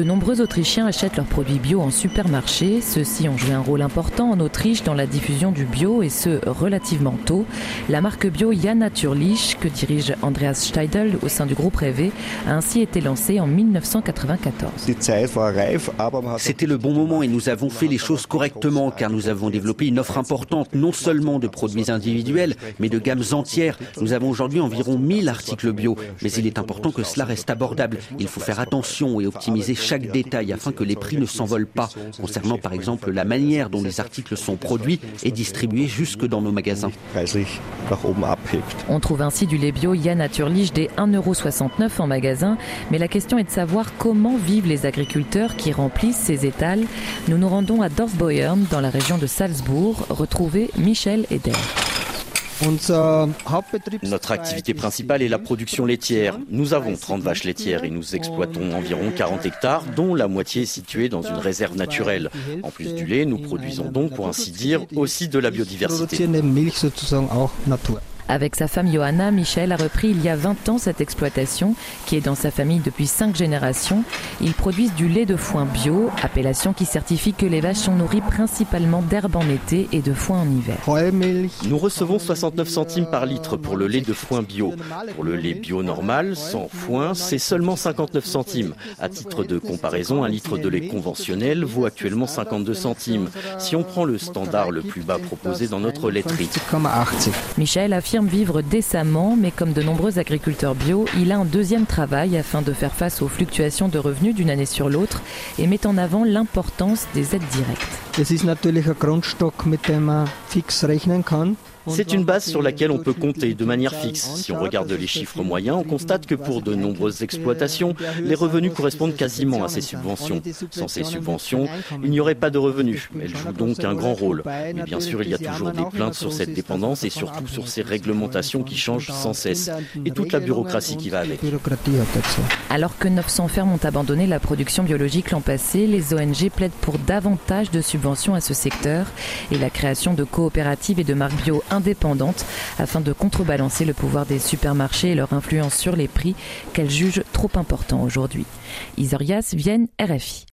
De nombreux Autrichiens achètent leurs produits bio en supermarché. Ceux-ci ont joué un rôle important en Autriche dans la diffusion du bio et ce relativement tôt. La marque bio Ja Naturlich, que dirige Andreas Steidel au sein du groupe Rêvé, a ainsi été lancée en 1994. C'était le bon moment et nous avons fait les choses correctement car nous avons développé une offre importante non seulement de produits individuels mais de gammes entières. Nous avons aujourd'hui environ 1000 articles bio, mais il est important que cela reste abordable. Il faut faire attention et optimiser chaque détail afin que les prix ne s'envolent pas, concernant par exemple la manière dont les articles sont produits et distribués jusque dans nos magasins. On trouve ainsi du lait bio Ya Naturlich des 1,69€ en magasin, mais la question est de savoir comment vivent les agriculteurs qui remplissent ces étals. Nous nous rendons à Dorfbeuern, dans la région de Salzbourg, retrouver Michel Eder. Notre activité principale est la production laitière. Nous avons 30 vaches laitières et nous exploitons environ 40 hectares, dont la moitié est située dans une réserve naturelle. En plus du lait, nous produisons donc, pour ainsi dire, aussi de la biodiversité. Avec sa femme Johanna, Michel a repris il y a 20 ans cette exploitation qui est dans sa famille depuis 5 générations. Ils produisent du lait de foin bio, appellation qui certifie que les vaches sont nourries principalement d'herbes en été et de foin en hiver. Nous recevons 69 centimes par litre pour le lait de foin bio. Pour le lait bio normal, sans foin, c'est seulement 59 centimes. À titre de comparaison, un litre de lait conventionnel vaut actuellement 52 centimes. Si on prend le standard le plus bas proposé dans notre laiterie. Michel affirme vivre décemment, mais comme de nombreux agriculteurs bio, il a un deuxième travail afin de faire face aux fluctuations de revenus d'une année sur l'autre et met en avant l'importance des aides directes. C'est une base sur laquelle on peut compter de manière fixe. Si on regarde les chiffres moyens, on constate que pour de nombreuses exploitations, les revenus correspondent quasiment à ces subventions. Sans ces subventions, il n'y aurait pas de revenus. Elles jouent donc un grand rôle. Mais bien sûr, il y a toujours des plaintes sur cette dépendance et surtout sur ces réglementations qui changent sans cesse et toute la bureaucratie qui va avec. Alors que 900 fermes ont abandonné la production biologique l'an passé, les ONG plaident pour davantage de subventions à ce secteur et la création de coopératives et de marques bio indépendantes afin de contrebalancer le pouvoir des supermarchés et leur influence sur les prix qu'elles jugent trop importants aujourd'hui. Isorias Vienne, RFI.